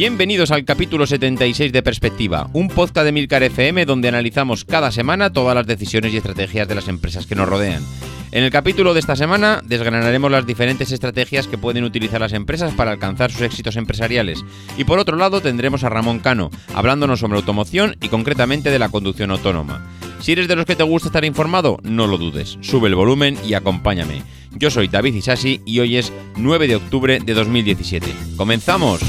Bienvenidos al capítulo 76 de Perspectiva, un podcast de Milcar FM donde analizamos cada semana todas las decisiones y estrategias de las empresas que nos rodean. En el capítulo de esta semana desgranaremos las diferentes estrategias que pueden utilizar las empresas para alcanzar sus éxitos empresariales. Y por otro lado tendremos a Ramón Cano, hablándonos sobre automoción y concretamente de la conducción autónoma. Si eres de los que te gusta estar informado, no lo dudes, sube el volumen y acompáñame. Yo soy David Isasi y hoy es 9 de octubre de 2017. ¡Comenzamos!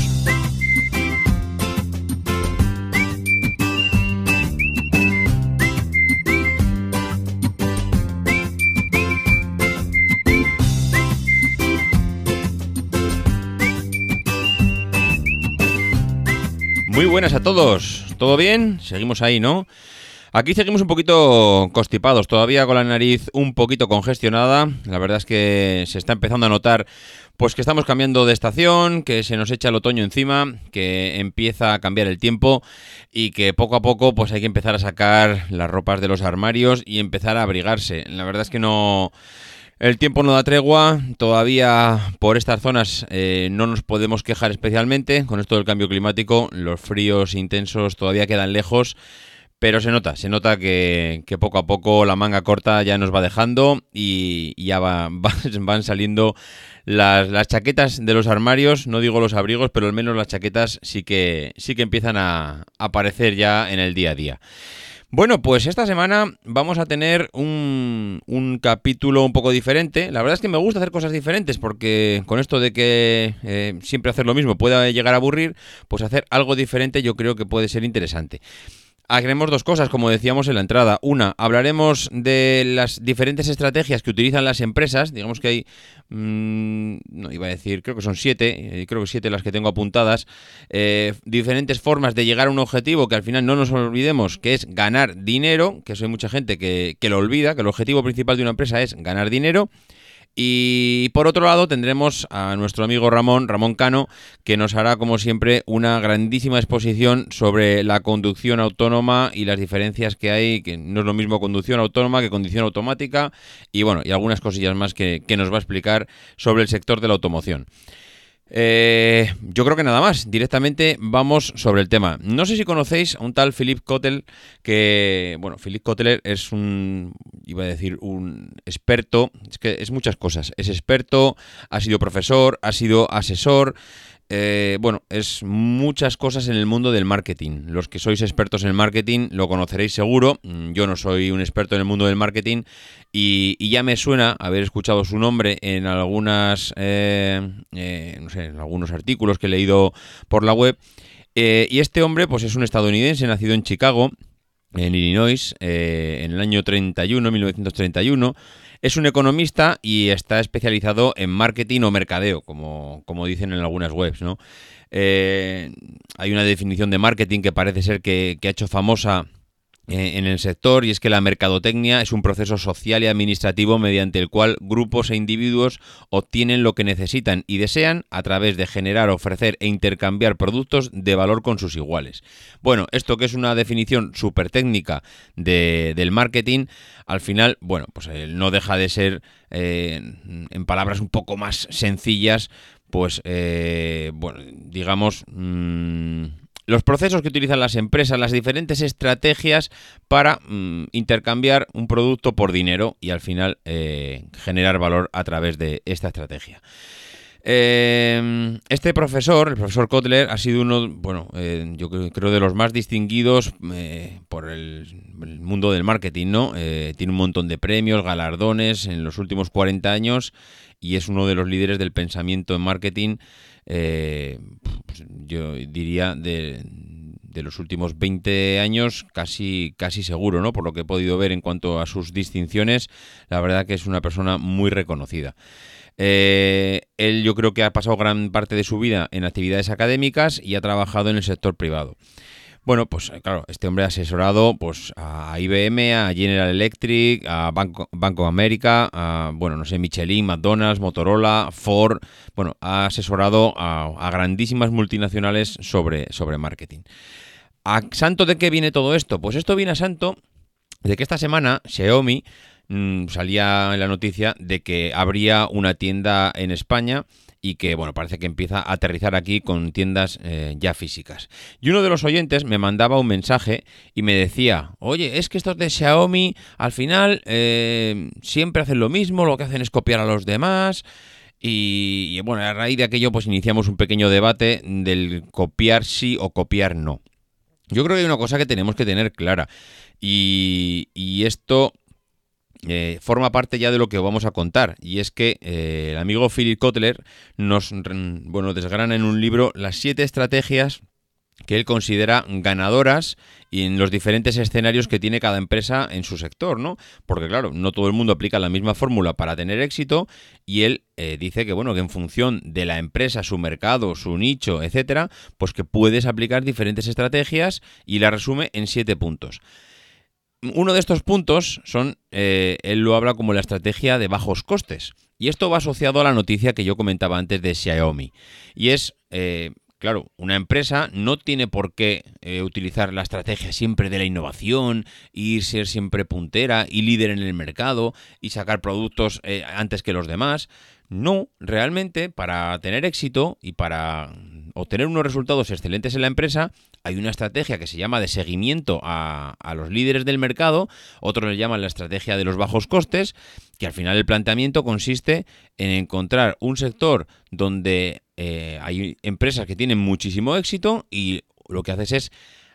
Muy buenas a todos, ¿todo bien? Seguimos ahí, ¿no? Aquí seguimos un poquito constipados, todavía con la nariz un poquito congestionada. La verdad es que se está empezando a notar pues que estamos cambiando de estación, que se nos echa el otoño encima, que empieza a cambiar el tiempo y que poco a poco pues hay que empezar a sacar las ropas de los armarios y empezar a abrigarse. La verdad es que no el tiempo no da tregua, todavía por estas zonas eh, no nos podemos quejar especialmente. Con esto del cambio climático, los fríos intensos todavía quedan lejos, pero se nota, se nota que, poco a poco la manga corta ya nos va dejando y, ya van saliendo las, chaquetas de los armarios, no digo los abrigos, pero al menos las chaquetas sí que, sí que empiezan a aparecer ya en el día a día. Bueno, pues esta semana vamos a tener un, capítulo un poco diferente. La verdad es que me gusta hacer cosas diferentes porque con esto de que eh, siempre hacer lo mismo pueda llegar a aburrir, pues hacer algo diferente yo creo que puede ser interesante. Haremos dos cosas, como decíamos en la entrada. Una, hablaremos de las diferentes estrategias que utilizan las empresas. Digamos que hay, mm, no iba a decir, creo que son siete, eh, creo que siete las que tengo apuntadas. Eh, diferentes formas de llegar a un objetivo que al final no nos olvidemos, que es ganar dinero, que eso hay mucha gente que, que lo olvida, que el objetivo principal de una empresa es ganar dinero. Y por otro lado tendremos a nuestro amigo Ramón, Ramón Cano, que nos hará como siempre una grandísima exposición sobre la conducción autónoma y las diferencias que hay, que no es lo mismo conducción autónoma que conducción automática y bueno, y algunas cosillas más que, que nos va a explicar sobre el sector de la automoción. Eh, yo creo que nada más. Directamente vamos sobre el tema. No sé si conocéis a un tal Philip Kotler, que, bueno, Philip Kotler es un, iba a decir, un experto, es que es muchas cosas. Es experto, ha sido profesor, ha sido asesor, eh, bueno, es muchas cosas en el mundo del marketing. Los que sois expertos en el marketing lo conoceréis seguro. Mm, yo no soy un experto en el mundo del marketing y, ya me suena haber escuchado su nombre en algunas, eh, eh, no sé, en algunos artículos que he leído por la web. y este hombre, pues es un estadounidense, nacido en Chicago, en Illinois, en el año 31, 1931. Es un economista y está especializado en marketing o mercadeo, como, como dicen en algunas webs, ¿no? Eh, hay una definición de marketing que parece ser que, que ha hecho famosa en el sector y es que la mercadotecnia es un proceso social y administrativo mediante el cual grupos e individuos obtienen lo que necesitan y desean a través de generar, ofrecer e intercambiar productos de valor con sus iguales. Bueno, esto que es una definición súper técnica de, del marketing, al final, bueno, pues eh, no deja de ser, eh, en palabras un poco más sencillas, pues, bueno, digamos... Mm, los procesos que utilizan las empresas, las diferentes estrategias para mm, intercambiar un producto por dinero y al final eh, generar valor a través de esta estrategia. Eh, este profesor, el profesor Kotler, ha sido uno, bueno, eh, yo creo de los más distinguidos por el, mundo del marketing, ¿no? tiene un montón de premios, galardones en los últimos 40 años y es uno de los líderes del pensamiento en marketing, eh, pues yo diría, de, de los últimos 20 años casi, casi seguro, ¿no? Por lo que he podido ver en cuanto a sus distinciones, la verdad que es una persona muy reconocida. Eh, él yo creo que ha pasado gran parte de su vida en actividades académicas y ha trabajado en el sector privado. Bueno, pues eh, claro, este hombre ha asesorado pues, a IBM, a General Electric, a Banco, Banco América, a, bueno, no sé, Michelin, McDonald's, Motorola, Ford. Bueno, ha asesorado a, grandísimas multinacionales sobre, sobre marketing. ¿A santo de qué viene todo esto? Pues esto viene a santo de que esta semana Xiaomi mm, salía en la noticia de que habría una tienda en España y que, bueno, parece que empieza a aterrizar aquí con tiendas eh, ya físicas. Y uno de los oyentes me mandaba un mensaje y me decía, oye, es que estos de Xiaomi al final eh, siempre hacen lo mismo, lo que hacen es copiar a los demás. Y, y, bueno, a raíz de aquello pues iniciamos un pequeño debate del copiar sí o copiar no. Yo creo que hay una cosa que tenemos que tener clara y, y esto eh, forma parte ya de lo que vamos a contar. Y es que eh, el amigo Philip Kotler nos bueno, desgrana en un libro las siete estrategias que él considera ganadoras y en los diferentes escenarios que tiene cada empresa en su sector, ¿no? Porque claro, no todo el mundo aplica la misma fórmula para tener éxito y él eh, dice que bueno, que en función de la empresa, su mercado, su nicho, etcétera, pues que puedes aplicar diferentes estrategias y la resume en siete puntos. Uno de estos puntos son, eh, él lo habla como la estrategia de bajos costes. Y esto va asociado a la noticia que yo comentaba antes de Xiaomi. Y es, eh, claro, una empresa no tiene por qué eh, utilizar la estrategia siempre de la innovación y ser siempre puntera y líder en el mercado y sacar productos antes que los demás. No, realmente para tener éxito y para obtener unos resultados excelentes en la empresa, hay una estrategia que se llama de seguimiento a, los líderes del mercado, otros le llaman la estrategia de los bajos costes, que al final el planteamiento consiste en encontrar un sector donde eh, hay empresas que tienen muchísimo éxito y lo que haces es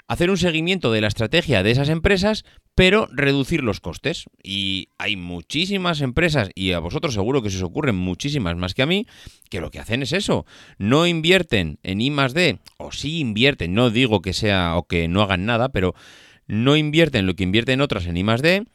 hacer un seguimiento de la estrategia de esas empresas, pero reducir los costes. Y hay muchísimas empresas, y a vosotros seguro que se os ocurren muchísimas más que a mí, que lo que hacen es eso. No invierten en I más D, o sí invierten, no digo que sea o que no hagan nada, pero no invierten lo que invierten otras en I más D,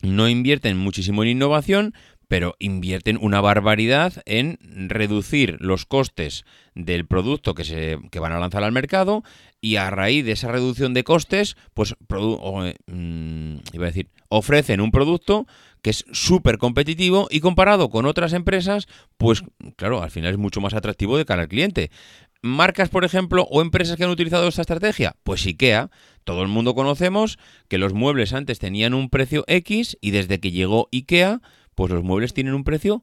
no invierten muchísimo en innovación, pero invierten una barbaridad en reducir los costes del producto que, se, que van a lanzar al mercado y a raíz de esa reducción de costes, pues mm, iba a decir, ofrecen un producto que es súper competitivo y comparado con otras empresas, pues claro, al final es mucho más atractivo de cara al cliente. Marcas, por ejemplo, o empresas que han utilizado esta estrategia, pues IKEA. Todo el mundo conocemos que los muebles antes tenían un precio X y desde que llegó IKEA, pues los muebles tienen un precio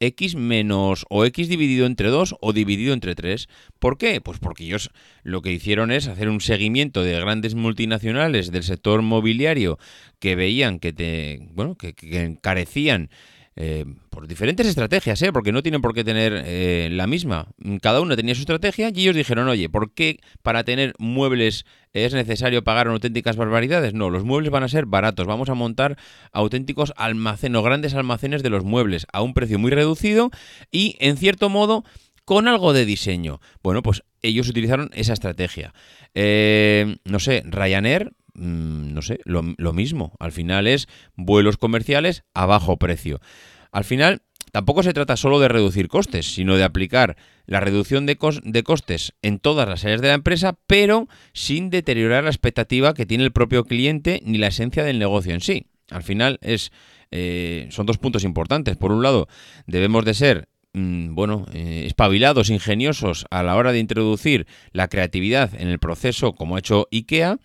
X menos o X dividido entre 2 o dividido entre 3. ¿Por qué? Pues porque ellos lo que hicieron es hacer un seguimiento de grandes multinacionales del sector mobiliario que veían que te bueno, que, que encarecían eh, por diferentes estrategias, ¿eh? porque no tienen por qué tener eh, la misma. Cada uno tenía su estrategia y ellos dijeron, oye, ¿por qué para tener muebles es necesario pagar auténticas barbaridades? No, los muebles van a ser baratos. Vamos a montar auténticos almacenes o grandes almacenes de los muebles a un precio muy reducido y, en cierto modo, con algo de diseño. Bueno, pues ellos utilizaron esa estrategia. no sé, Ryanair Mm, no sé, lo, mismo. Al final es vuelos comerciales a bajo precio. Al final, tampoco se trata solo de reducir costes, sino de aplicar la reducción de, de, costes en todas las áreas de la empresa, pero sin deteriorar la expectativa que tiene el propio cliente ni la esencia del negocio en sí. Al final es, eh, son dos puntos importantes. Por un lado, debemos de ser mm, bueno, eh, espabilados, ingeniosos a la hora de introducir la creatividad en el proceso, como ha hecho IKEA,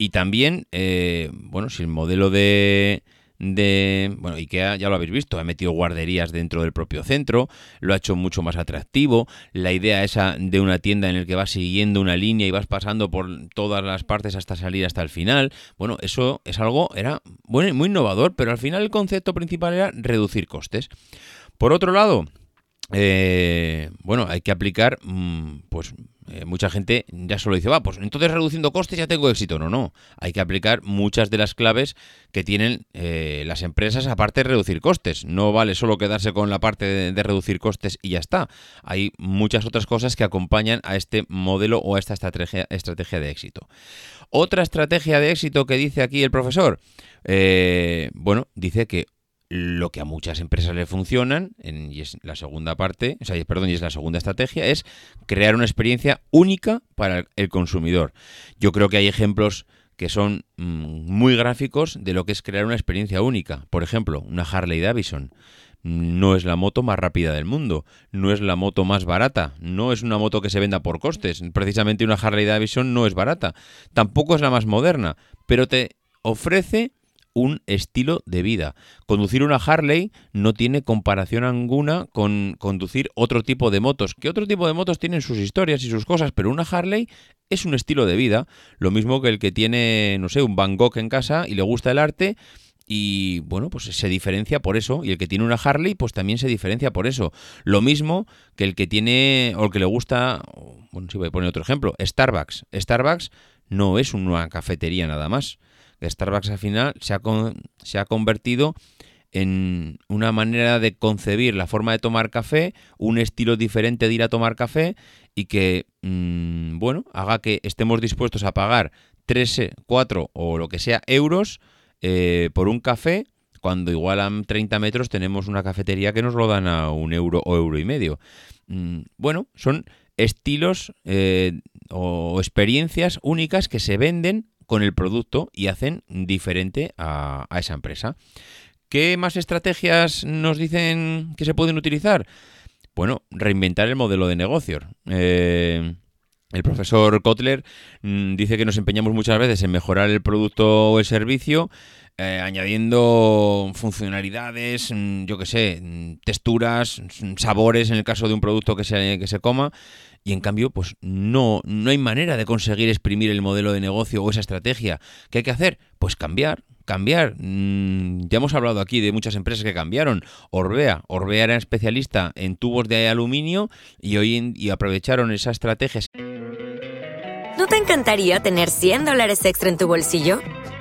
y también, eh, bueno, si el modelo de, de, bueno, IKEA ya lo habéis visto, ha metido guarderías dentro del propio centro, lo ha hecho mucho más atractivo, la idea esa de una tienda en el que vas siguiendo una línea y vas pasando por todas las partes hasta salir hasta el final, bueno, eso es algo, era bueno, muy innovador, pero al final el concepto principal era reducir costes. Por otro lado, eh, bueno, hay que aplicar, mm, pues eh, mucha gente ya solo dice, va, pues entonces reduciendo costes ya tengo éxito. No, no. Hay que aplicar muchas de las claves que tienen eh, las empresas aparte de reducir costes. No vale solo quedarse con la parte de, reducir costes y ya está. Hay muchas otras cosas que acompañan a este modelo o a esta estrategia, de éxito. Otra estrategia de éxito que dice aquí el profesor, eh, bueno, dice que lo que a muchas empresas le funcionan, y es la segunda parte, o sea, perdón, y es la segunda estrategia, es crear una experiencia única para el consumidor. Yo creo que hay ejemplos que son mm, muy gráficos de lo que es crear una experiencia única. Por ejemplo, una Harley Davidson no es la moto más rápida del mundo, no es la moto más barata, no es una moto que se venda por costes. Precisamente una Harley Davidson no es barata, tampoco es la más moderna, pero te ofrece un estilo de vida. Conducir una Harley no tiene comparación alguna con conducir otro tipo de motos, que otro tipo de motos tienen sus historias y sus cosas, pero una Harley es un estilo de vida, lo mismo que el que tiene, no sé, un Van Gogh en casa y le gusta el arte y bueno, pues se diferencia por eso. Y el que tiene una Harley, pues también se diferencia por eso. Lo mismo que el que tiene, o el que le gusta, bueno, si voy a poner otro ejemplo, Starbucks. Starbucks no es una cafetería nada más. Starbucks al final se ha, se ha convertido en una manera de concebir la forma de tomar café, un estilo diferente de ir a tomar café y que, mm, bueno, haga que estemos dispuestos a pagar 3, 4 o lo que sea euros eh, por un café cuando igual a 30 metros tenemos una cafetería que nos lo dan a un euro o euro y medio. Mm, bueno, son estilos eh, o experiencias únicas que se venden con el producto y hacen diferente a, esa empresa. ¿Qué más estrategias nos dicen que se pueden utilizar? Bueno, reinventar el modelo de negocio. Eh, el profesor Kotler mm, dice que nos empeñamos muchas veces en mejorar el producto o el servicio, eh, añadiendo funcionalidades, mm, yo qué sé, mm, texturas, sabores en el caso de un producto que se, que se coma, y en cambio, pues no, no hay manera de conseguir exprimir el modelo de negocio o esa estrategia. ¿Qué hay que hacer? Pues cambiar, cambiar. Mm, ya hemos hablado aquí de muchas empresas que cambiaron. Orbea, Orbea era especialista en tubos de aluminio y hoy y aprovecharon esa estrategia. ¿No te encantaría tener 100 dólares extra en tu bolsillo?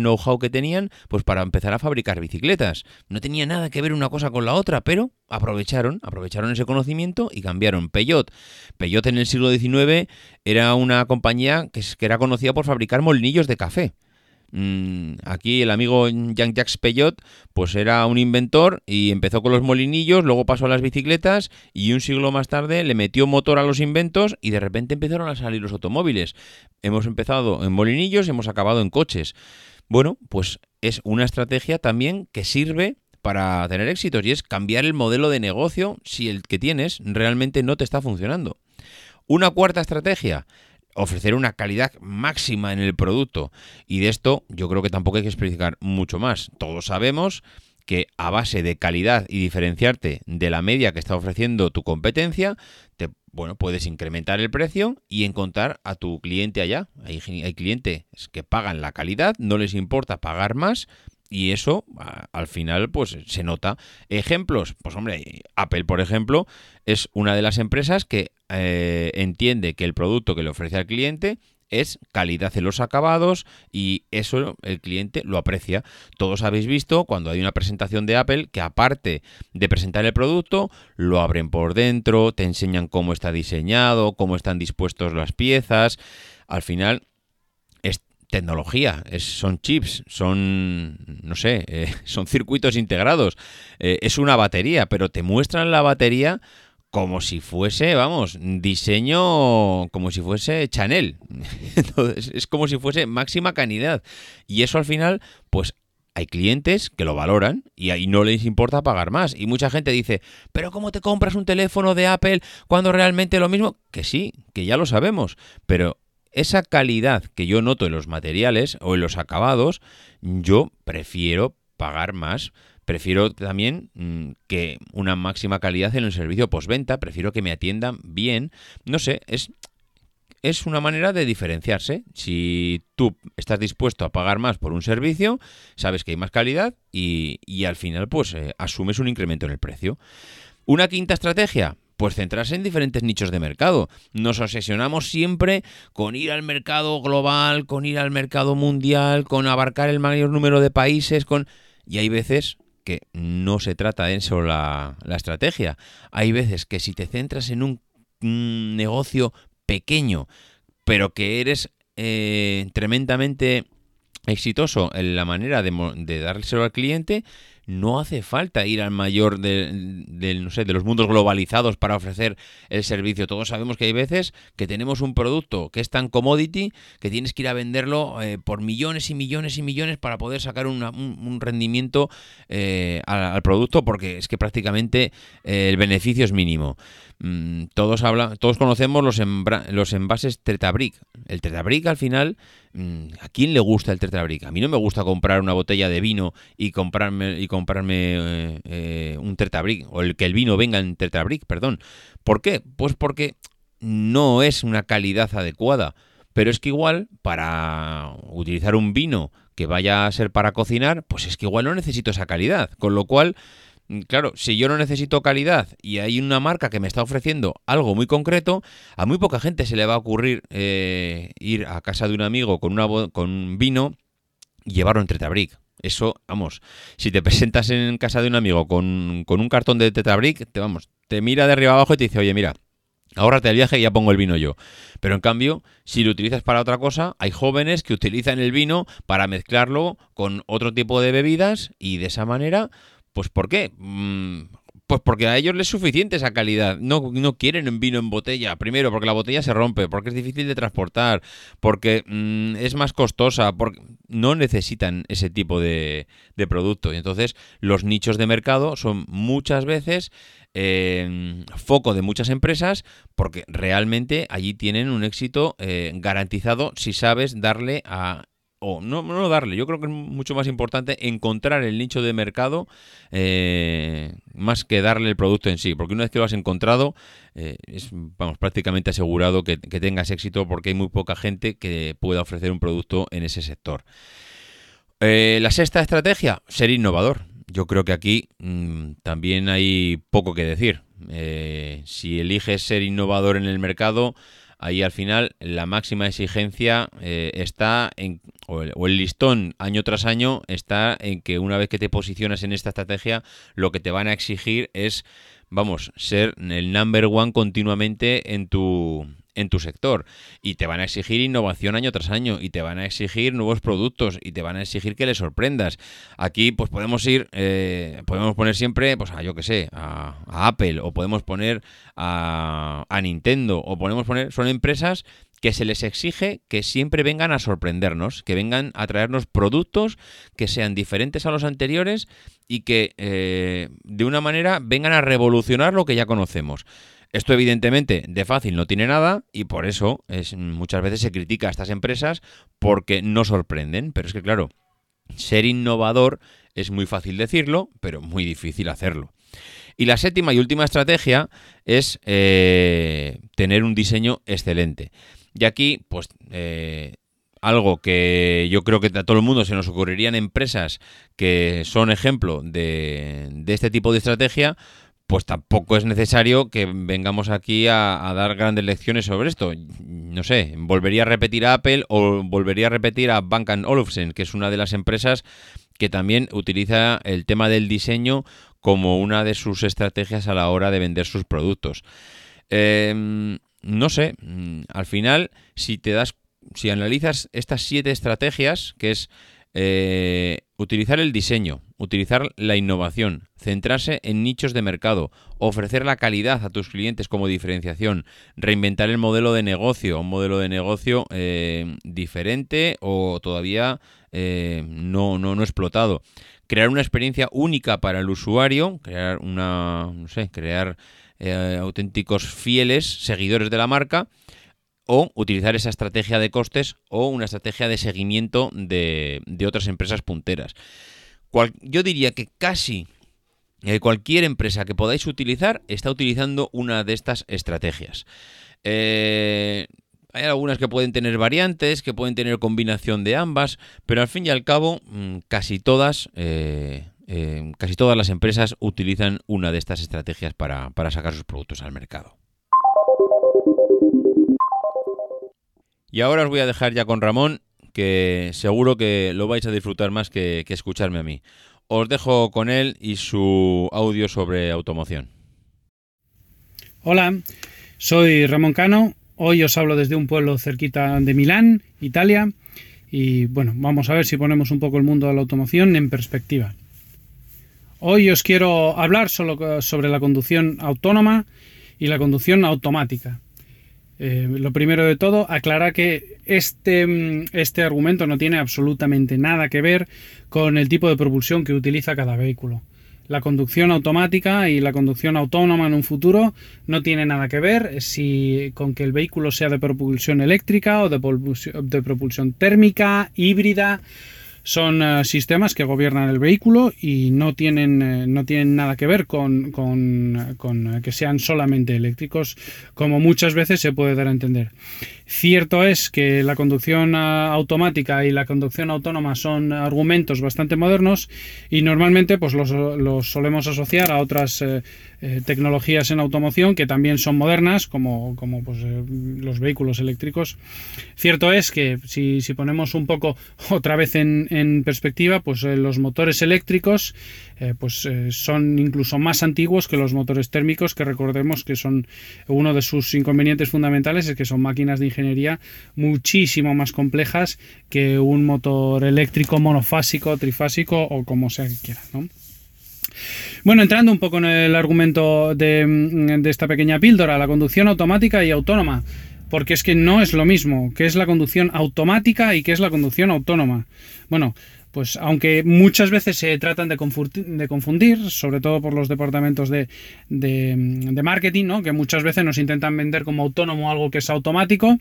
know-how que tenían, pues para empezar a fabricar bicicletas. No tenía nada que ver una cosa con la otra, pero aprovecharon, aprovecharon ese conocimiento y cambiaron. Peugeot. Peugeot en el siglo XIX era una compañía que, era conocida por fabricar molinillos de café. Mm, aquí el amigo Jean-Jacques Peugeot pues era un inventor y empezó con los molinillos, luego pasó a las bicicletas y un siglo más tarde le metió motor a los inventos y de repente empezaron a salir los automóviles. Hemos empezado en molinillos y hemos acabado en coches. Bueno, pues es una estrategia también que sirve para tener éxitos y es cambiar el modelo de negocio si el que tienes realmente no te está funcionando. Una cuarta estrategia, ofrecer una calidad máxima en el producto. Y de esto yo creo que tampoco hay que explicar mucho más. Todos sabemos que a base de calidad y diferenciarte de la media que está ofreciendo tu competencia, te bueno, puedes incrementar el precio y encontrar a tu cliente allá. Hay, clientes que pagan la calidad, no les importa pagar más y eso al final pues se nota. Ejemplos, pues hombre, Apple por ejemplo es una de las empresas que eh, entiende que el producto que le ofrece al cliente es calidad en los acabados y eso el cliente lo aprecia. Todos habéis visto cuando hay una presentación de Apple que aparte de presentar el producto, lo abren por dentro, te enseñan cómo está diseñado, cómo están dispuestos las piezas. Al final es tecnología, es, son chips, son, no sé, eh, son circuitos integrados, eh, es una batería, pero te muestran la batería como si fuese, vamos, diseño como si fuese Chanel. Entonces, es como si fuese máxima calidad. Y eso al final, pues hay clientes que lo valoran y ahí no les importa pagar más. Y mucha gente dice, pero ¿cómo te compras un teléfono de Apple cuando realmente lo mismo? Que sí, que ya lo sabemos, pero esa calidad que yo noto en los materiales o en los acabados, yo prefiero pagar más. Prefiero también mm, que una máxima calidad en el servicio postventa, prefiero que me atiendan bien. No sé, es, es una manera de diferenciarse. Si tú estás dispuesto a pagar más por un servicio, sabes que hay más calidad y, al final pues eh, asumes un incremento en el precio. Una quinta estrategia, pues centrarse en diferentes nichos de mercado. Nos obsesionamos siempre con ir al mercado global, con ir al mercado mundial, con abarcar el mayor número de países, con... Y hay veces que no se trata de eso la, la estrategia. Hay veces que si te centras en un, negocio pequeño, pero que eres eh, tremendamente exitoso en la manera de, de dárselo al cliente, no hace falta ir al mayor de, no sé, de los mundos globalizados para ofrecer el servicio. Todos sabemos que hay veces que tenemos un producto que es tan commodity que tienes que ir a venderlo eh, por millones y millones y millones para poder sacar un, rendimiento eh, al, producto porque es que prácticamente eh, el beneficio es mínimo. Mm, todos, hablan, todos conocemos los, los envases Tretabric. El Tretabric al final ¿A quién le gusta el tetrabric? A mí no me gusta comprar una botella de vino y comprarme, y comprarme eh, un tetrabric, o el que el vino venga en tetrabric, perdón. ¿Por qué? Pues porque no es una calidad adecuada. Pero es que igual, para utilizar un vino que vaya a ser para cocinar, pues es que igual no necesito esa calidad. Con lo cual, Mm, claro, si yo no necesito calidad y hay una marca que me está ofreciendo algo muy concreto, a muy poca gente se le va a ocurrir eh, ir a casa de un amigo con, una, con un vino y llevarlo en Tetrabric. Eso, vamos, si te presentas en casa de un amigo con, un cartón de Tetrabric, te, vamos, te mira de arriba abajo y te dice, oye, mira, Ahórrate el viaje y ya pongo el vino yo. Pero en cambio, si lo utilizas para otra cosa, hay jóvenes que utilizan el vino para mezclarlo con otro tipo de bebidas y de esa manera pues ¿por qué? Mm, pues porque a ellos les es suficiente esa calidad. No, no quieren un vino en botella. Primero, porque la botella se rompe, porque es difícil de transportar, porque mm, es más costosa, porque no necesitan ese tipo de, producto. Y entonces los nichos de mercado son muchas veces eh, foco de muchas empresas porque realmente allí tienen un éxito eh, garantizado si sabes darle a o no, no darle, yo creo que es mucho más importante encontrar el nicho de mercado eh, más que darle el producto en sí, porque una vez que lo has encontrado eh, es vamos, prácticamente asegurado que, tengas éxito porque hay muy poca gente que pueda ofrecer un producto en ese sector. Eh, la sexta estrategia, ser innovador. Yo creo que aquí mm, también hay poco que decir. si eliges ser innovador en el mercado, ahí al final la máxima exigencia eh, está en, o el, listón año tras año está en que una vez que te posicionas en esta estrategia, lo que te van a exigir es, vamos, ser el number one continuamente en tu, en tu sector y te van a exigir innovación año tras año y te van a exigir nuevos productos y te van a exigir que les sorprendas. Aquí pues podemos ir, eh, podemos poner siempre, pues a yo que sé, a, Apple o podemos poner a, a Nintendo o podemos poner, son empresas que se les exige que siempre vengan a sorprendernos, que vengan a traernos productos que sean diferentes a los anteriores y que eh, de una manera vengan a revolucionar lo que ya conocemos. Esto evidentemente de fácil no tiene nada y por eso es, muchas veces se critica a estas empresas porque no sorprenden. Pero es que claro, ser innovador es muy fácil decirlo, pero muy difícil hacerlo. Y la séptima y última estrategia es eh, tener un diseño excelente. Y aquí, pues, eh, algo que yo creo que a todo el mundo se nos ocurriría en empresas que son ejemplo de, de este tipo de estrategia, pues tampoco es necesario que vengamos aquí a, dar grandes lecciones sobre esto. No sé, volvería a repetir a Apple o volvería a repetir a Bank Olufsen, que es una de las empresas que también utiliza el tema del diseño como una de sus estrategias a la hora de vender sus productos. Em, no sé, al final, si te das, si analizas estas siete estrategias, que es eh, utilizar el diseño, utilizar la innovación, centrarse en nichos de mercado, ofrecer la calidad a tus clientes como diferenciación, reinventar el modelo de negocio, un modelo de negocio eh, diferente o todavía eh, no, no, no explotado. Crear una experiencia única para el usuario, crear una, no sé, crear auténticos fieles seguidores de la marca o utilizar esa estrategia de costes o una estrategia de seguimiento de, otras empresas punteras. Yo diría que casi eh, cualquier empresa que podáis utilizar está utilizando una de estas estrategias. Eh, hay algunas que pueden tener variantes, que pueden tener combinación de ambas, pero al fin y al cabo mm, casi todas, eh, casi todas las empresas utilizan una de estas estrategias para sacar sus productos al mercado. Y ahora os voy a dejar ya con Ramón, que seguro que lo vais a disfrutar más que, escucharme a mí. Os dejo con él y su audio sobre automoción. Hola, soy Ramón Cano. Hoy os hablo desde un pueblo cerquita de Milán, Italia. Y bueno, vamos a ver si ponemos un poco el mundo de la automoción en perspectiva. Hoy os quiero hablar solo sobre la conducción autónoma y la conducción automática. Eh, lo primero de todo, aclarar que este, mm, este argumento no tiene absolutamente nada que ver con el tipo de propulsión que utiliza cada vehículo. La conducción automática y la conducción autónoma en un futuro no tiene nada que ver si con que el vehículo sea de propulsión eléctrica o de propulsión térmica, híbrida son eh, sistemas que gobiernan el vehículo y no tienen, eh, no tienen nada que ver con, con, con, que sean solamente eléctricos, como muchas veces se puede dar a entender. Cierto es que la conducción eh, automática y la conducción autónoma son argumentos bastante modernos y normalmente pues los, los solemos asociar a otras tecnologías en automoción que también son modernas, como, como pues, los vehículos eléctricos. Cierto es que si, si ponemos un poco otra vez en en perspectiva, pues eh, los motores eléctricos eh, pues, eh, son incluso más antiguos que los motores térmicos, que recordemos que son uno de sus inconvenientes fundamentales, es que son máquinas de ingeniería muchísimo más complejas que un motor eléctrico monofásico, trifásico o como sea que quiera. Bueno, entrando un poco en el argumento de, de esta pequeña píldora, la conducción automática y autónoma porque es que no es lo mismo, que es la conducción automática y que es la conducción autónoma. Bueno, pues aunque muchas veces se tratan de confundir, sobre todo por los departamentos de, marketing, ¿no? que muchas veces nos intentan vender como autónomo algo que es automático,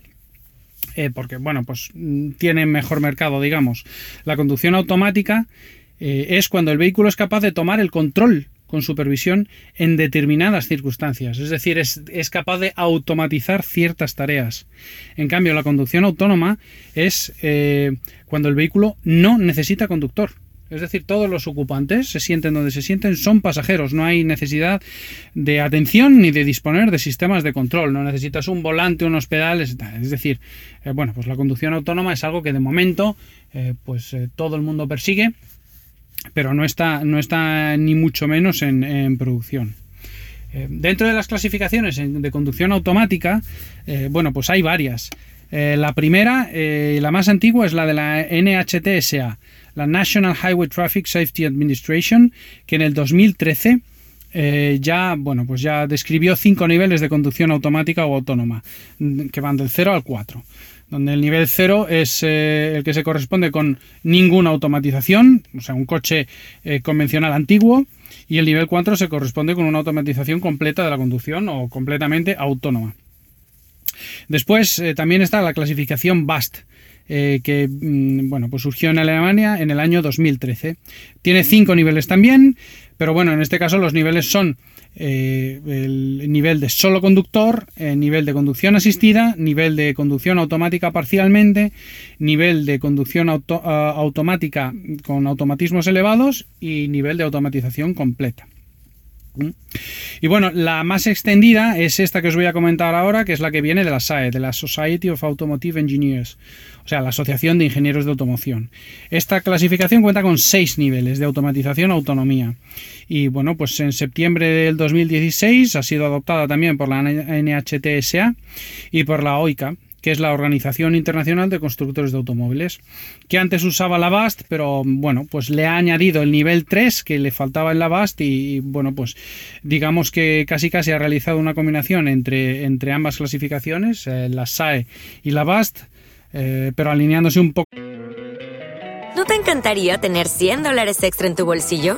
eh, porque bueno, pues tiene mejor mercado, digamos. La conducción automática eh, es cuando el vehículo es capaz de tomar el control con supervisión en determinadas circunstancias, es decir, es, capaz de automatizar ciertas tareas. En cambio, la conducción autónoma es eh, cuando el vehículo no necesita conductor. Es decir, todos los ocupantes se sienten donde se sienten, son pasajeros, no hay necesidad de atención ni de disponer de sistemas de control, no necesitas un volante, unos pedales, es decir, eh, bueno, pues la conducción autónoma es algo que de momento eh, pues todo el mundo persigue pero no está, no está ni mucho menos en, producción. Eh, dentro de las clasificaciones de conducción automática, eh, bueno, pues hay varias. Eh, la primera, la más antigua, es la de la NHTSA, la National Highway Traffic Safety Administration, que en el 2013 ya, bueno, pues ya describió cinco niveles de conducción automática o autónoma, que van del 0 al 4 donde el nivel 0 es eh, el que se corresponde con ninguna automatización, o sea, un coche eh, convencional antiguo, y el nivel 4 se corresponde con una automatización completa de la conducción o completamente autónoma. Después eh, también está la clasificación BAST, que mm, bueno, pues surgió en Alemania en el año 2013. Tiene cinco niveles también, pero bueno, en este caso los niveles son eh, el nivel de solo conductor, el nivel de conducción asistida, nivel de conducción automática parcialmente, nivel de conducción automática con automatismos elevados y nivel de automatización completa. ¿Mm? Y bueno, la más extendida es esta que os voy a comentar ahora, que es la que viene de la SAE, de la Society of Automotive Engineers, o sea, la Asociación de Ingenieros de Automoción. Esta clasificación cuenta con seis niveles de automatización autonomía. Y bueno, pues en septiembre del 2016 ha sido adoptada también por la NHTSA y por la OICA que es la Organización Internacional de Constructores de Automóviles, que antes usaba la BAST, pero bueno, pues le ha añadido el nivel 3 que le faltaba en la BAST y, bueno, pues digamos que casi casi ha realizado una combinación entre, entre ambas clasificaciones, eh, la SAE y la BAST, eh, pero alineándose un poco ¿No te encantaría tener 100 dólares extra en tu bolsillo?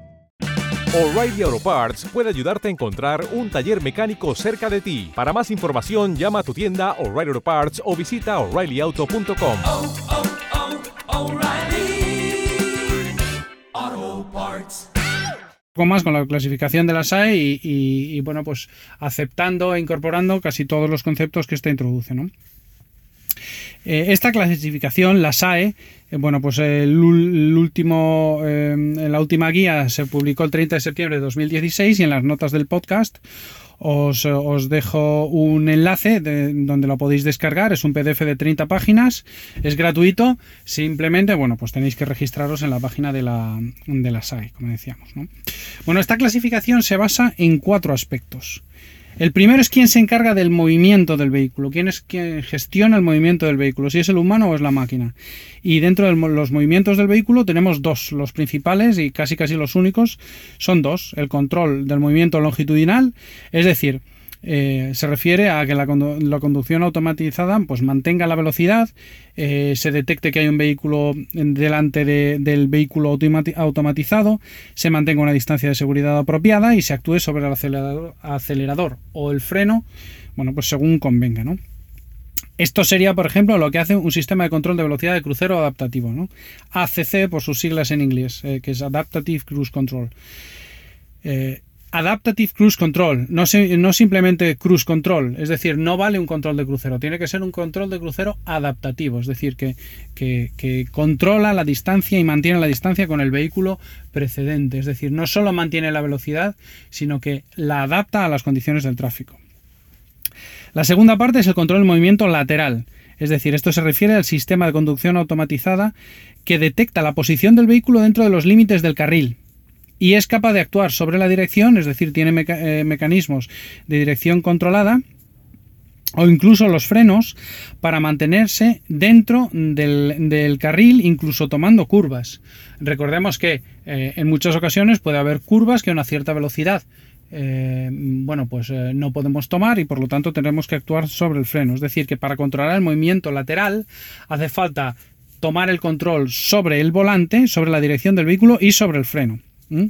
O'Reilly Auto Parts puede ayudarte a encontrar un taller mecánico cerca de ti. Para más información, llama a tu tienda O'Reilly Auto Parts o visita oreillyauto.com. oh, oh, Parts. poco más con la clasificación de la SAE y, y- y, bueno, pues aceptando e incorporando casi todos los conceptos que esta introduce, ¿no? Eh, esta clasificación, la SAE, eh, bueno, pues el, último, eh, la última guía se publicó el 30 de septiembre de 2016 y en las notas del podcast os, dejo un enlace de- donde lo podéis descargar. Es un PDF de 30 páginas, es gratuito. Simplemente, bueno, pues tenéis que registraros en la página de la, de la SAE, como decíamos, ¿no? Bueno, esta clasificación se basa en cuatro aspectos. El primero es quién se encarga del movimiento del vehículo, quién es quien gestiona el movimiento del vehículo, si es el humano o es la máquina. Y dentro de los movimientos del vehículo tenemos dos, los principales y casi casi los únicos son dos, el control del movimiento longitudinal, es decir, eh, se refiere a que la, condu- la conducción automatizada pues mantenga la velocidad, eh, se detecte que hay un vehículo delante de- del vehículo automati- automatizado, se mantenga una distancia de seguridad apropiada y se actúe sobre el acelerador, o el freno, bueno, pues según convenga, ¿no? Esto sería, por ejemplo, lo que hace un sistema de control de velocidad de crucero adaptativo, ¿no? ACC por sus siglas en inglés, eh, que es Adaptative Cruise Control. Adaptative Cruise Control, no, simplemente Cruise Control, es decir, no vale un control de crucero, tiene que ser un control de crucero adaptativo, es decir, que, que- que controla la distancia y mantiene la distancia con el vehículo precedente, es decir, no solo mantiene la velocidad, sino que la adapta a las condiciones del tráfico. La segunda parte es el control del movimiento lateral, es decir, esto se refiere al sistema de conducción automatizada que detecta la posición del vehículo dentro de los límites del carril y es capaz de actuar sobre la dirección, es decir, tiene eh, mecanismos de dirección controlada o incluso los frenos para mantenerse dentro del, carril, incluso tomando curvas. Recordemos que eh, en muchas ocasiones puede haber curvas que a una cierta velocidad eh, bueno, pues no podemos tomar y por lo tanto tenemos que actuar sobre el freno. Es decir, que para controlar el movimiento lateral hace falta tomar el control sobre el volante, sobre la dirección del vehículo y sobre el freno. ¿Mm?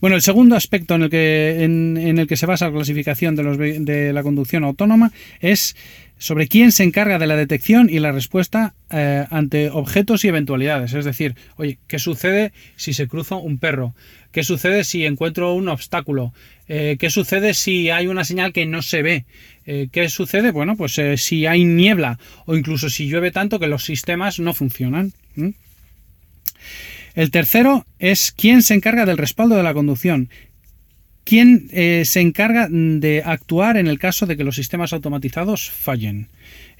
Bueno, el segundo aspecto en el que, se basa la clasificación de, la conducción autónoma es sobre quién se encarga de la detección y la respuesta eh, ante objetos y eventualidades. Es decir, oye, ¿qué sucede si se cruza un perro? ¿Qué sucede si encuentro un obstáculo? Eh, ¿Qué sucede si hay una señal que no se ve? Eh, ¿Qué sucede? Bueno, pues si hay niebla o incluso si llueve tanto que los sistemas no funcionan. ¿Mm? El tercero es quién se encarga del respaldo de la conducción. ¿Quién eh, se encarga de actuar en el caso de que los sistemas automatizados fallen?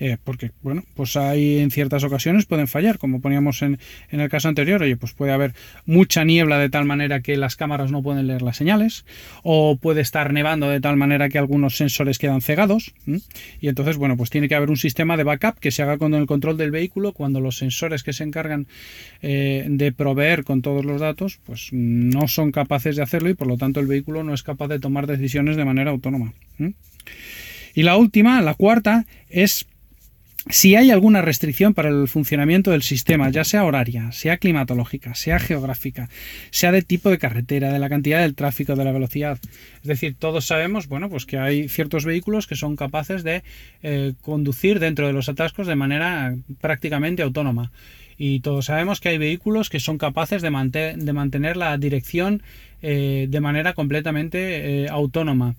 Eh, porque, bueno, pues hay en ciertas ocasiones pueden fallar, como poníamos en, en el caso anterior, oye, pues puede haber mucha niebla de tal manera que las cámaras no pueden leer las señales, o puede estar nevando de tal manera que algunos sensores quedan cegados, y entonces, bueno, pues tiene que haber un sistema de backup que se haga con el control del vehículo cuando los sensores que se encargan eh, de proveer con todos los datos, pues no son capaces de hacerlo y por lo tanto el vehículo no es capaz de tomar decisiones de manera autónoma. Y la última, la cuarta, es si hay alguna restricción para el funcionamiento del sistema, ya sea horaria, sea climatológica, sea geográfica, sea de tipo de carretera, de la cantidad del tráfico, de la velocidad. Es decir, todos sabemos, bueno, pues que hay ciertos vehículos que son capaces de eh, conducir dentro de los atascos de manera prácticamente autónoma. Y todos sabemos que hay vehículos que son capaces de, mante- de mantener la dirección eh, de manera completamente eh, autónoma.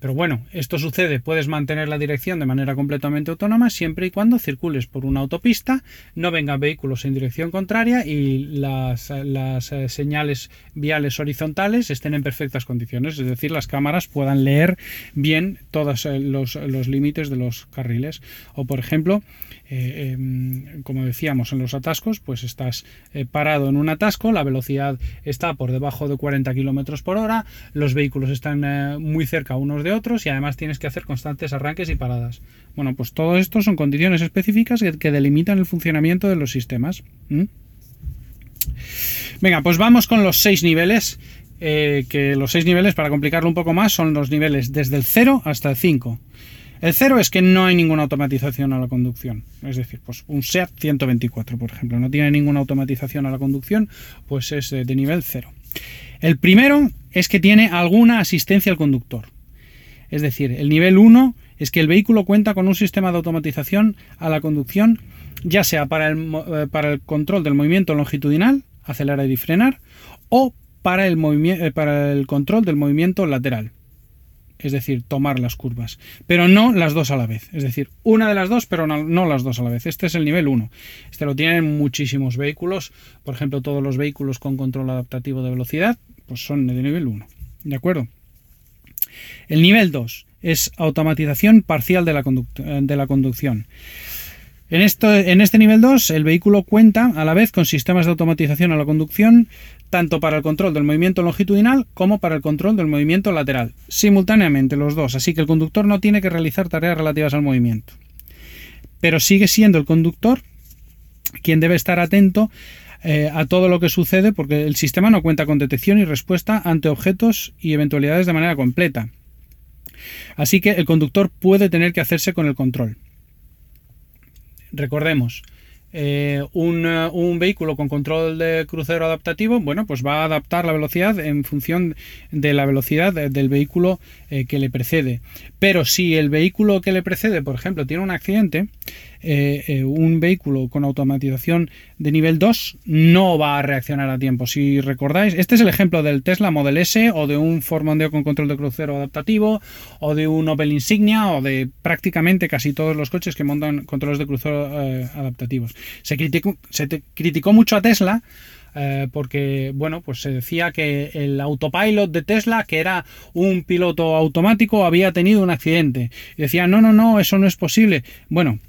Pero bueno, esto sucede, puedes mantener la dirección de manera completamente autónoma siempre y cuando circules por una autopista, no vengan vehículos en dirección contraria y las, eh, señales viales horizontales estén en perfectas condiciones, es decir, las cámaras puedan leer bien todos eh, los límites de los carriles. O por ejemplo, eh, em, como decíamos, en los atascos, pues estás eh, parado en un atasco, la velocidad está por debajo de 40 kilómetros por hora, los vehículos están eh, muy cerca unos de otros y además tienes que hacer constantes arranques y paradas. Bueno, pues todo esto son condiciones específicas que, delimitan el funcionamiento de los sistemas. Venga, pues vamos con los seis niveles. que los seis niveles, para complicarlo un poco más, son los niveles desde el 0 hasta el 5. El 0 es que no hay ninguna automatización a la conducción. Es decir, pues un SEAT 124, por ejemplo, no tiene ninguna automatización a la conducción, pues es de, de nivel 0. El primero es que tiene alguna asistencia al conductor. Es decir, el nivel 1 es que el vehículo cuenta con un sistema de automatización a la conducción, ya sea para el, eh, para el control del movimiento longitudinal, acelerar y frenar, o para el, eh, para el control del movimiento lateral. Es decir, tomar las curvas. Pero no las dos a la vez. Es decir, una de las dos, pero no, las dos a la vez. Este es el nivel 1. Este lo tienen muchísimos vehículos. Por ejemplo, todos los vehículos con control adaptativo de velocidad, pues son de nivel 1. ¿De acuerdo? El nivel 2 es automatización parcial de la, conducción. En, en este nivel 2, el vehículo cuenta a la vez con sistemas de automatización a la conducción, tanto para el control del movimiento longitudinal como para el control del movimiento lateral, simultáneamente los dos, así que el conductor no tiene que realizar tareas relativas al movimiento. Pero sigue siendo el conductor quien debe estar atento eh, a todo lo que sucede porque el sistema no cuenta con detección y respuesta ante objetos y eventualidades de manera completa. Así que el conductor puede tener que hacerse con el control. Recordemos, eh, un, eh, un vehículo con control de crucero adaptativo, bueno, pues va a adaptar la velocidad en función de la velocidad de- del vehículo eh, que le precede. Pero si el vehículo que le precede, por ejemplo, tiene un accidente, eh, eh, un vehículo con automatización de nivel 2 no va a reaccionar a tiempo. Si recordáis, este es el ejemplo del Tesla Model S o de un Ford Mondeo con control de crucero adaptativo o de un Opel Insignia o de prácticamente casi todos los coches que montan controles de crucero eh, adaptativos. Se criticó, mucho a Tesla porque bueno pues se decía que el autopilot de Tesla que era un piloto automático había tenido un accidente y no no no eso no es posible bueno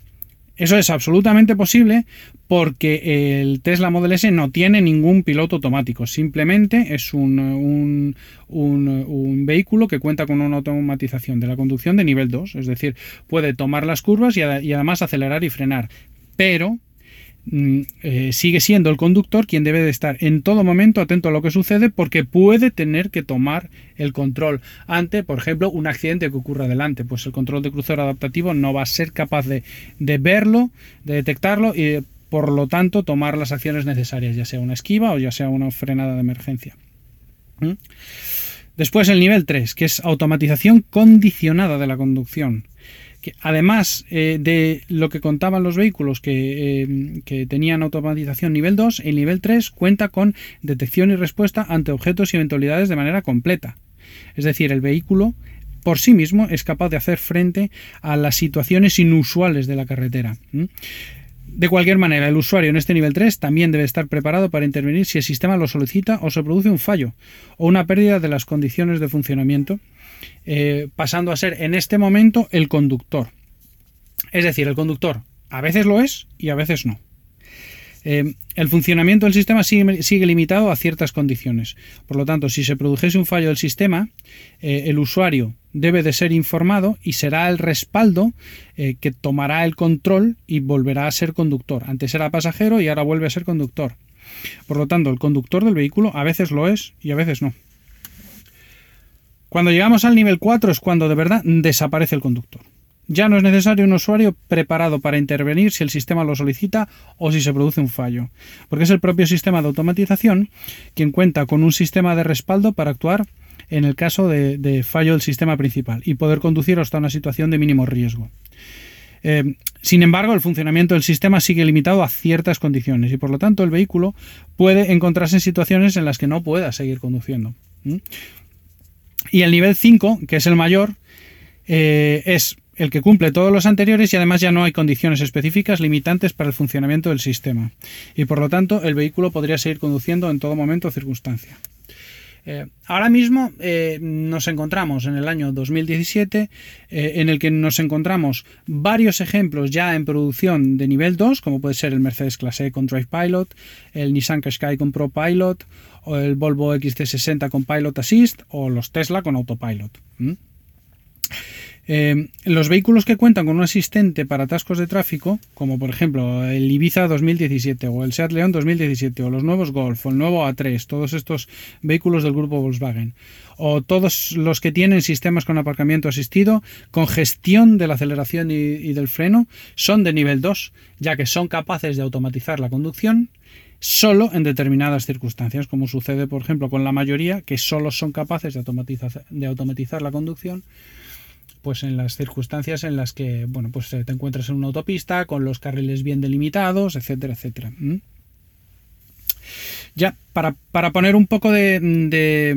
eso es absolutamente posible porque el Tesla Model S no tiene ningún piloto automático, simplemente es un, un, vehículo que cuenta con una automatización de la conducción de nivel 2, es decir, puede tomar las curvas y, además acelerar y frenar, pero eh, sigue siendo el conductor quien debe de estar en todo momento atento a lo que sucede porque puede tener que tomar el control ante, por ejemplo, un accidente que ocurra delante. Pues el control de crucero adaptativo no va a ser capaz de, de verlo, de detectarlo y eh, por lo tanto tomar las acciones necesarias, ya sea una esquiva o ya sea una frenada de emergencia. ¿Mm? Después el nivel 3, que es automatización condicionada de la conducción que además eh, de lo que contaban los vehículos que, eh, tenían automatización nivel 2, el nivel 3 cuenta con detección y respuesta ante objetos y eventualidades de manera completa. Es decir, el vehículo por sí mismo es capaz de hacer frente a las situaciones inusuales de la carretera. De cualquier manera, el usuario en este nivel 3 también debe estar preparado para intervenir si el sistema lo solicita o se produce un fallo o una pérdida de las condiciones de funcionamiento, eh, pasando a ser en este momento el conductor. Es decir, el conductor a veces lo es y a veces no. Eh, el funcionamiento del sistema sigue, limitado a ciertas condiciones. Por lo tanto, si se produjese un fallo del sistema, eh, el usuario debe de ser informado y será el respaldo que tomará el control y volverá a ser conductor. Antes era pasajero y ahora vuelve a ser conductor. Por lo tanto, el conductor del vehículo a veces lo es y a veces no. Cuando llegamos al nivel 4 es cuando de verdad desaparece el conductor. Ya no es necesario un usuario preparado para intervenir si el sistema lo solicita o si se produce un fallo, porque es el propio sistema de automatización quien cuenta con un sistema de respaldo para actuar en el caso de, fallo del sistema principal y poder conducir hasta una situación de mínimo riesgo. Eh, sin embargo, el funcionamiento del sistema sigue limitado a ciertas condiciones y por lo tanto el vehículo puede encontrarse en situaciones en las que no pueda seguir conduciendo. Y el nivel 5, que es el mayor, eh, es el que cumple todos los anteriores y además ya no hay condiciones específicas limitantes para el funcionamiento del sistema. Y por lo tanto el vehículo podría seguir conduciendo en todo momento o circunstancia. Eh, ahora mismo eh, nos encontramos en el año 2017 eh, en el que nos encontramos varios ejemplos ya en producción de nivel 2, como puede ser el Mercedes Clase con Drive Pilot, el Nissan Qashqai con Pro Pilot, o el Volvo XC60 con Pilot Assist, o los Tesla con Autopilot. Eh, los vehículos que cuentan con un asistente para atascos de tráfico, como por ejemplo el Ibiza 2017 o el Seat León 2017 o los nuevos Golf o el nuevo A3, todos estos vehículos del grupo Volkswagen, o todos los que tienen sistemas con aparcamiento asistido, con gestión de la aceleración y, y del freno, son de nivel 2, ya que son capaces de automatizar la conducción solo en determinadas circunstancias, como sucede por ejemplo con la mayoría, que solo son capaces de automatizar, de automatizar la conducción pues en las circunstancias en las que bueno pues eh, te encuentras en una autopista con los carriles bien delimitados etcétera etcétera ya para, para poner un poco de, de,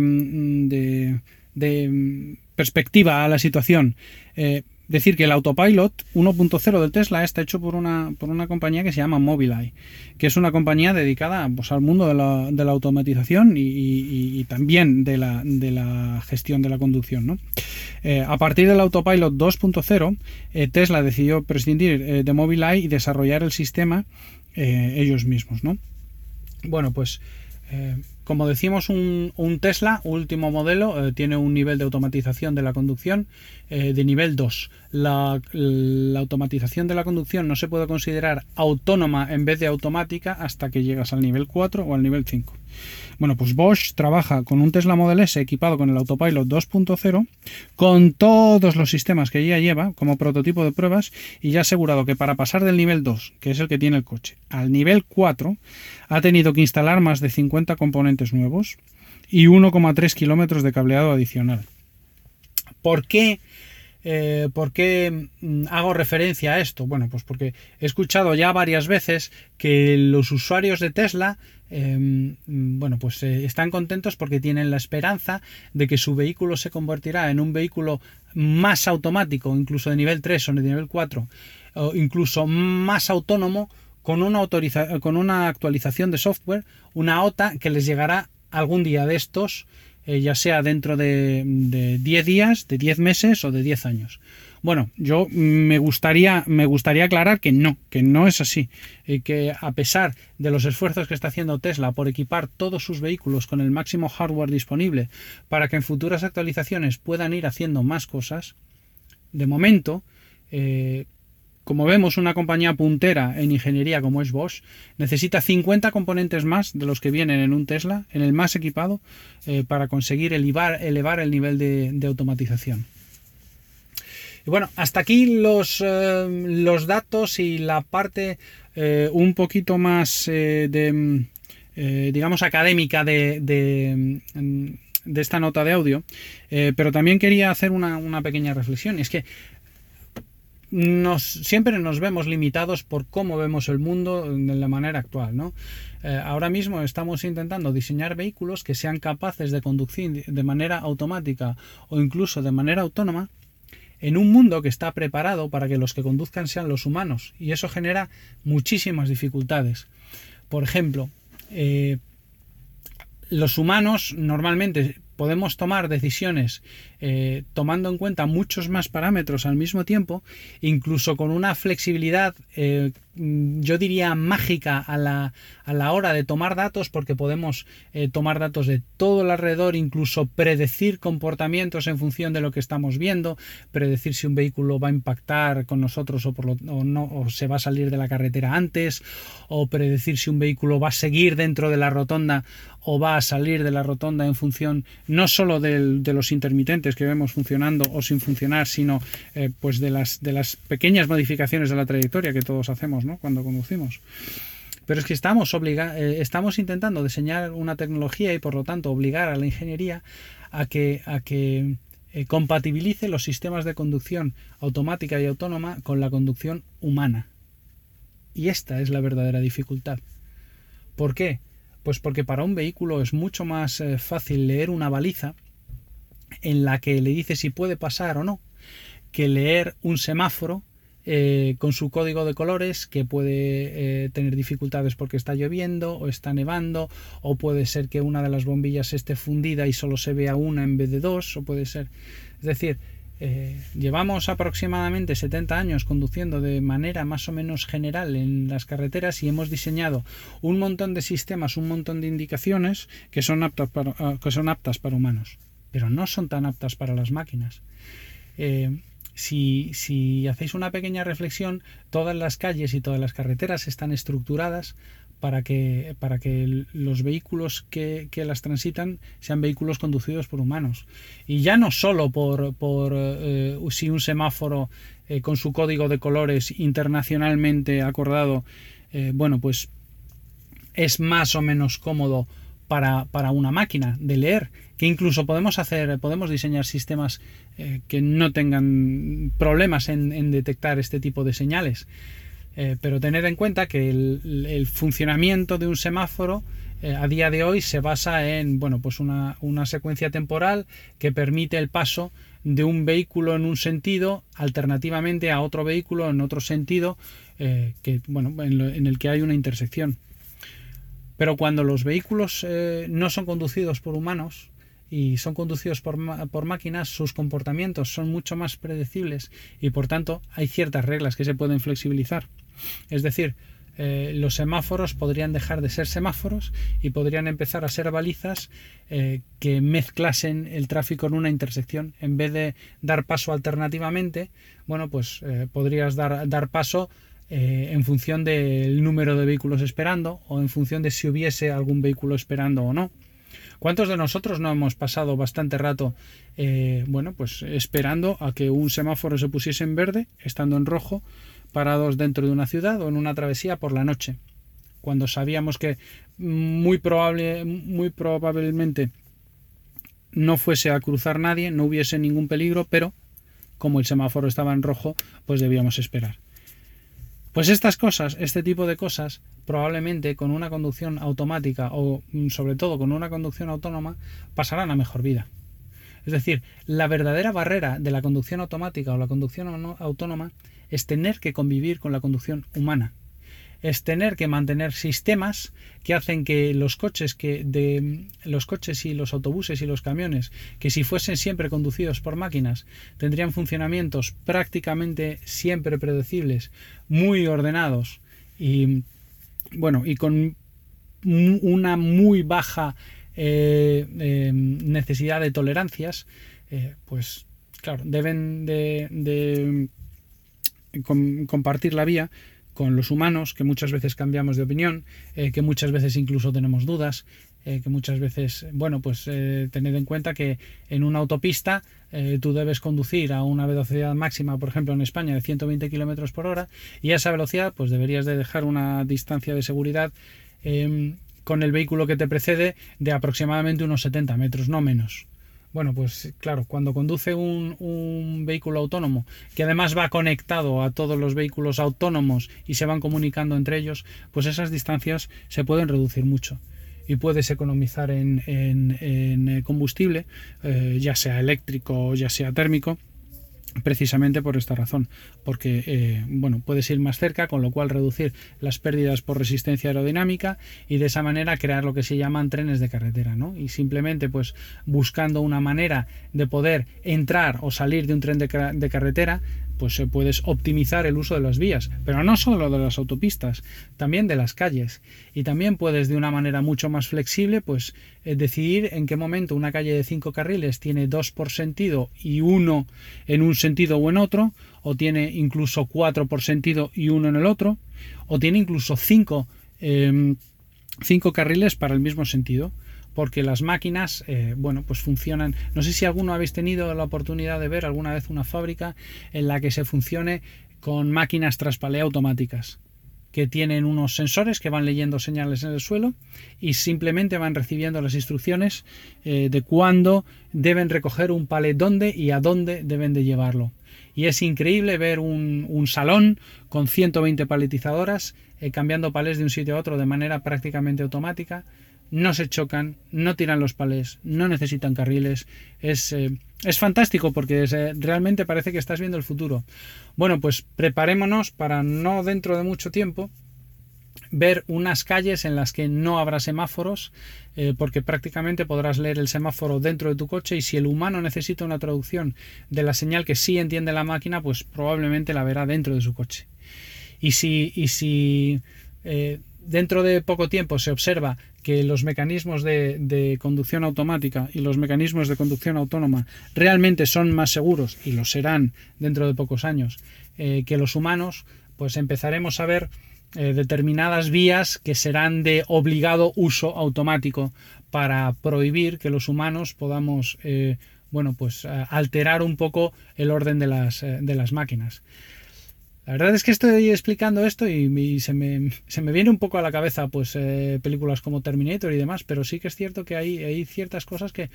de- de perspectiva a la situación eh, decir que el autopilot 1.0 del Tesla está hecho por una, por una compañía que se llama Mobileye, que es una compañía dedicada pues, al mundo de la, automatización y, también de la, de la gestión de la conducción. ¿no? Eh, a partir del autopilot 2.0, eh, Tesla decidió prescindir eh, de Mobileye y desarrollar el sistema ellos mismos. ¿no? Bueno, pues como decimos, un, un Tesla, último modelo, eh, tiene un nivel de automatización de la conducción eh, de nivel 2. La, automatización de la conducción no se puede considerar autónoma en vez de automática hasta que llegas al nivel 4 o al nivel 5. Bueno, pues Bosch trabaja con un Tesla Model S equipado con el Autopilot 2.0, con todos los sistemas que ya lleva como prototipo de pruebas y ya ha asegurado que para pasar del nivel 2, que es el que tiene el coche, al nivel 4, ha tenido que instalar más de 50 componentes nuevos y 1,3 kilómetros de cableado adicional. ¿Por qué? Eh, ¿Por qué mm, hago referencia a esto? Bueno, pues porque he escuchado ya varias veces que los usuarios de Tesla eh, mm, bueno, pues eh, están contentos porque tienen la esperanza de que su vehículo se convertirá en un vehículo más automático, incluso de nivel 3 o de nivel 4, o incluso más autónomo con una actualización de software, una OTA que les llegará algún día de estos, eh, ya sea dentro de, de 10 días, de 10 meses o de 10 años. Bueno, yo me gustaría, me gustaría aclarar que no, que no es así. Y que a pesar de los esfuerzos que está haciendo Tesla por equipar todos sus vehículos con el máximo hardware disponible para que en futuras actualizaciones puedan ir haciendo más cosas, de momento, eh, como vemos, una compañía puntera en ingeniería como es Bosch necesita 50 componentes más de los que vienen en un Tesla, en el más equipado, eh, para conseguir elevar, el nivel de, automatización. Y bueno, hasta aquí los, eh, datos y la parte eh, un poquito más digamos, académica de, esta nota de audio. Pero también quería hacer una, una pequeña reflexión. Es que nos, siempre nos vemos limitados por cómo vemos el mundo de la manera actual, ¿no? Eh, ahora mismo estamos intentando diseñar vehículos que sean capaces de conducir de manera automática o incluso de manera autónoma en un mundo que está preparado para que los que conduzcan sean los humanos y eso genera muchísimas dificultades. Por ejemplo, eh, los humanos normalmente podemos tomar decisiones eh, tomando en cuenta muchos más parámetros al mismo tiempo, incluso con una flexibilidad, eh, mm, yo diría mágica a la, a la hora de tomar datos, porque podemos eh, tomar datos de todo el alrededor, incluso predecir comportamientos en función de lo que estamos viendo, predecir si un vehículo va a impactar con nosotros o, no, o se va a salir de la carretera antes, o predecir si un vehículo va a seguir dentro de la rotonda o va a salir de la rotonda en función no solo del- de los intermitentes que vemos funcionando o sin funcionar, sino eh, pues de las, de las pequeñas modificaciones de la trayectoria que todos hacemos ¿no? cuando conducimos. Pero es que estamos, obliga eh, estamos intentando diseñar una tecnología y por lo tanto obligar a la ingeniería a que, a que eh, compatibilice los sistemas de conducción automática y autónoma con la conducción humana. Y esta es la verdadera dificultad. ¿Por qué? Pues porque para un vehículo es mucho más eh, fácil leer una baliza en la que le dice si puede pasar o no, que leer un semáforo eh, con su código de colores que puede eh, tener dificultades porque está lloviendo o está nevando o puede ser que una de las bombillas esté fundida y solo se vea una en vez de dos o puede ser. Es decir eh, llevamos aproximadamente 70 años conduciendo de manera más o menos general en las carreteras y hemos diseñado un montón de sistemas, un montón de indicaciones que son aptas para, ah, que son aptas para humanos, pero no son tan aptas para las máquinas. Eh, si, si hacéis una pequeña reflexión, todas las calles y todas las carreteras están estructuradas para que, para que los vehículos que, que, las transitan sean vehículos conducidos por humanos. Y ya no solo por, por eh, si un semáforo eh, con su código de colores internacionalmente acordado, eh, bueno, pues es más o menos cómodo para, para, una máquina de leer, que incluso podemos hacer, podemos diseñar sistemas que no tengan problemas en, en detectar este tipo de señales. Eh, pero tened en cuenta que el, funcionamiento de un semáforo eh, a día de hoy se basa en bueno, pues una, una, secuencia temporal que permite el paso de un vehículo en un sentido alternativamente a otro vehículo en otro sentido eh, que, bueno, en, el que hay una intersección. Pero cuando los vehículos eh, no son conducidos por humanos, y son conducidos por, máquinas, sus comportamientos son mucho más predecibles y por tanto hay ciertas reglas que se pueden flexibilizar. Es decir, eh, los semáforos podrían dejar de ser semáforos y podrían empezar a ser balizas eh, que mezclasen el tráfico en una intersección. En vez de dar paso alternativamente, bueno, pues eh, podrías dar, paso en función del número de vehículos esperando o en función de si hubiese algún vehículo esperando o no. ¿Cuántos de nosotros no hemos pasado bastante rato, eh, bueno, pues esperando a que un semáforo se pusiese en verde, estando en rojo, parados dentro de una ciudad o en una travesía por la noche, cuando sabíamos que muy probable, muy probablemente no fuese a cruzar nadie, no hubiese ningún peligro, pero como el semáforo estaba en rojo, pues debíamos esperar. Pues estas cosas, este tipo de cosas, probablemente con una conducción automática o mm, sobre todo con una conducción autónoma, pasarán a mejor vida. Es decir, la verdadera barrera de la conducción automática o la conducción autónoma es tener que convivir con la conducción humana. Es tener que mantener sistemas que hacen que los coches que de los coches y los autobuses y los camiones, que si fuesen siempre conducidos por máquinas, tendrían funcionamientos prácticamente siempre predecibles, muy ordenados y bueno, y con una muy baja eh, eh, necesidad de tolerancias, eh, pues claro, deben de, com compartir la vía con los humanos, que muchas veces cambiamos de opinión, eh, que muchas veces incluso tenemos dudas, eh, que muchas veces, bueno, pues eh, tened en cuenta que en una autopista tú debes conducir a una velocidad máxima, por ejemplo en España, de 120 kilómetros por hora, y a esa velocidad, pues deberías de dejar una distancia de seguridad em, con el vehículo que te precede de aproximadamente unos 70 metros, no menos. Bueno, pues claro, cuando conduce un, vehículo autónomo, que además va conectado a todos los vehículos autónomos y se van comunicando entre ellos, pues esas distancias se pueden reducir mucho y puedes economizar en combustible, eh, ya sea eléctrico o ya sea térmico precisamente por esta razón, porque eh, bueno, puedes ir más cerca, con lo cual reducir las pérdidas por resistencia aerodinámica y de esa manera crear lo que se llaman trenes de carretera, ¿no? Y simplemente pues buscando una manera de poder entrar o salir de un tren de, carretera pues se puedes optimizar el uso de las vías, pero no solo de las autopistas, también de las calles. Y también puedes de una manera mucho más flexible, pues eh, decidir en qué momento una calle de cinco carriles tiene dos por sentido y uno en un sentido o en otro, o tiene incluso cuatro por sentido y uno en el otro, o tiene incluso cinco, eh, cinco carriles para el mismo sentido porque las máquinas, eh, bueno, pues funcionan. No sé si alguno habéis tenido la oportunidad de ver alguna vez una fábrica en la que se funcione con máquinas traspalé automáticas que tienen unos sensores que van leyendo señales en el suelo y simplemente van recibiendo las instrucciones eh, de cuándo deben recoger un palet dónde y a dónde deben de llevarlo. Y es increíble ver un, un salón con 120 paletizadoras eh, cambiando palés de un sitio a otro de manera prácticamente automática no se chocan, no tiran los palés, no necesitan carriles, es, eh, es fantástico porque se- realmente parece que estás viendo el futuro. Bueno, pues preparémonos para no dentro de mucho tiempo ver unas calles en las que no habrá semáforos, eh, porque prácticamente podrás leer el semáforo dentro de tu coche y si el humano necesita una traducción de la señal que sí entiende la máquina, pues probablemente la verá dentro de su coche. Y si, y si eh, dentro de poco tiempo se observa que los mecanismos de, conducción automática y los mecanismos de conducción autónoma realmente son más seguros, y lo serán dentro de pocos años, eh, que los humanos, pues empezaremos a ver eh, determinadas vías que serán de obligado uso automático para prohibir que los humanos podamos eh, bueno pues alterar un poco el orden de las, de las máquinas. La verdad es que estoy explicando esto y, se, me, se me viene un poco a la cabeza pues eh, películas como Terminator y demás, pero sí que es cierto que hay, ciertas cosas que,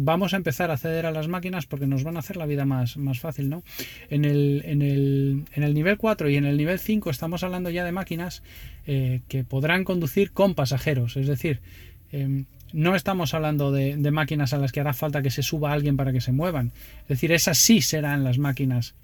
vamos a empezar a ceder a las máquinas porque nos van a hacer la vida más, fácil, ¿no? En el nivel 4 y en el nivel 5 estamos hablando ya de máquinas eh, que podrán conducir con pasajeros, es decir, eh, no estamos hablando de, de máquinas a las que hará falta que se suba alguien para que se muevan, es decir, esas sí serán las máquinas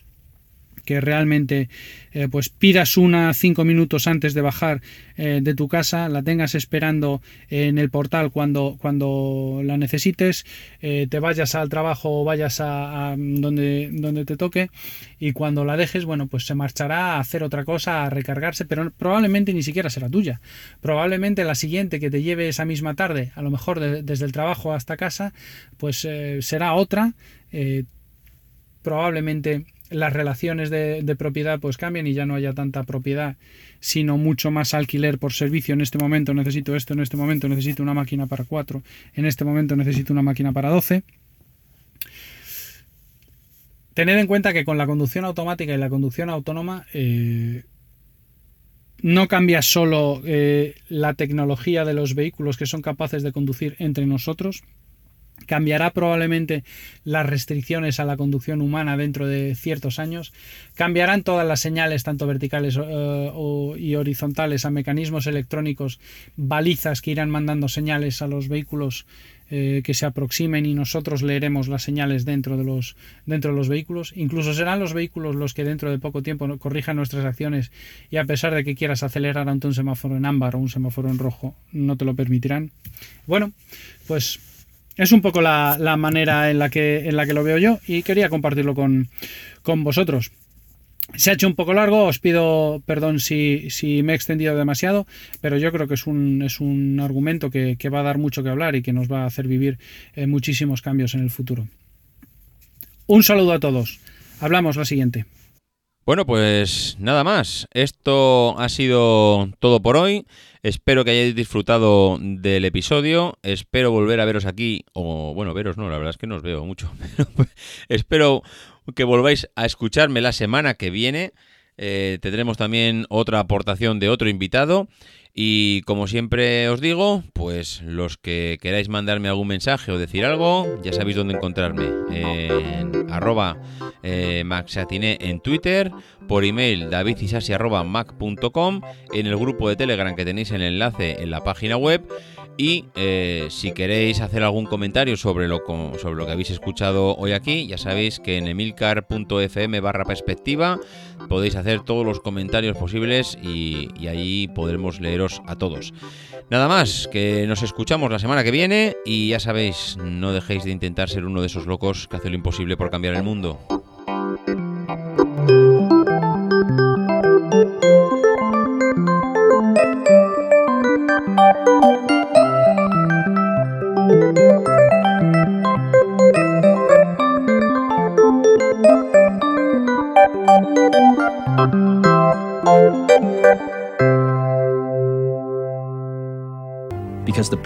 que realmente eh, pues pidas una cinco minutos antes de bajar eh, de tu casa, la tengas esperando en el portal cuando, cuando la necesites, eh, te vayas al trabajo o vayas a, donde, donde te toque y cuando la dejes, bueno, pues se marchará a hacer otra cosa, a recargarse, pero probablemente ni siquiera será tuya. Probablemente la siguiente que te lleve esa misma tarde, a lo mejor de- desde el trabajo hasta casa, pues será otra. probablemente las relaciones de, propiedad pues cambien y ya no haya tanta propiedad sino mucho más alquiler por servicio. En este momento necesito esto en este momento necesito una máquina para cuatro en este momento necesito una máquina para 12 tened en cuenta que con la conducción automática y la conducción autónoma eh, no cambia solo eh, la tecnología de los vehículos que son capaces de conducir entre nosotros cambiará probablemente las restricciones a la conducción humana dentro de ciertos años, cambiarán todas las señales, tanto verticales eh, y horizontales, a mecanismos electrónicos, balizas que irán mandando señales a los vehículos eh, que se aproximen y nosotros leeremos las señales dentro de los dentro de los vehículos. Incluso serán los vehículos los que dentro de poco tiempo corrijan nuestras acciones y a pesar de que quieras acelerar ante un semáforo en ámbar o un semáforo en rojo, no te lo permitirán. Bueno, pues es un poco la, la manera en la, que, en la que lo veo yo y quería compartirlo con, con vosotros. Se ha hecho un poco largo, os pido perdón si, si me he extendido demasiado, pero yo creo que es un, es un argumento que, que va a dar mucho que hablar y que nos va a hacer vivir eh, muchísimos cambios en el futuro. Un saludo a todos. Hablamos la siguiente. Bueno, pues nada más. Esto ha sido todo por hoy. Espero que hayáis disfrutado del episodio. Espero volver a veros aquí. O bueno, veros no, la verdad es que no os veo mucho. Pero espero que volváis a escucharme la semana que viene. Eh, tendremos también otra aportación de otro invitado. Y como siempre os digo, pues los que queráis mandarme algún mensaje o decir algo, ya sabéis dónde encontrarme. En arroba eh, maxatiné en Twitter, por email davidisasi arroba mac.com, en el grupo de Telegram que tenéis el enlace en la página web. Y eh, si queréis hacer algún comentario sobre lo, sobre lo que habéis escuchado hoy aquí, ya sabéis que en emilcar.fm barra perspectiva podéis hacer todos los comentarios posibles y, y ahí podremos leeros a todos. Nada más, que nos escuchamos la semana que viene y ya sabéis, no dejéis de intentar ser uno de esos locos que hace lo imposible por cambiar el mundo.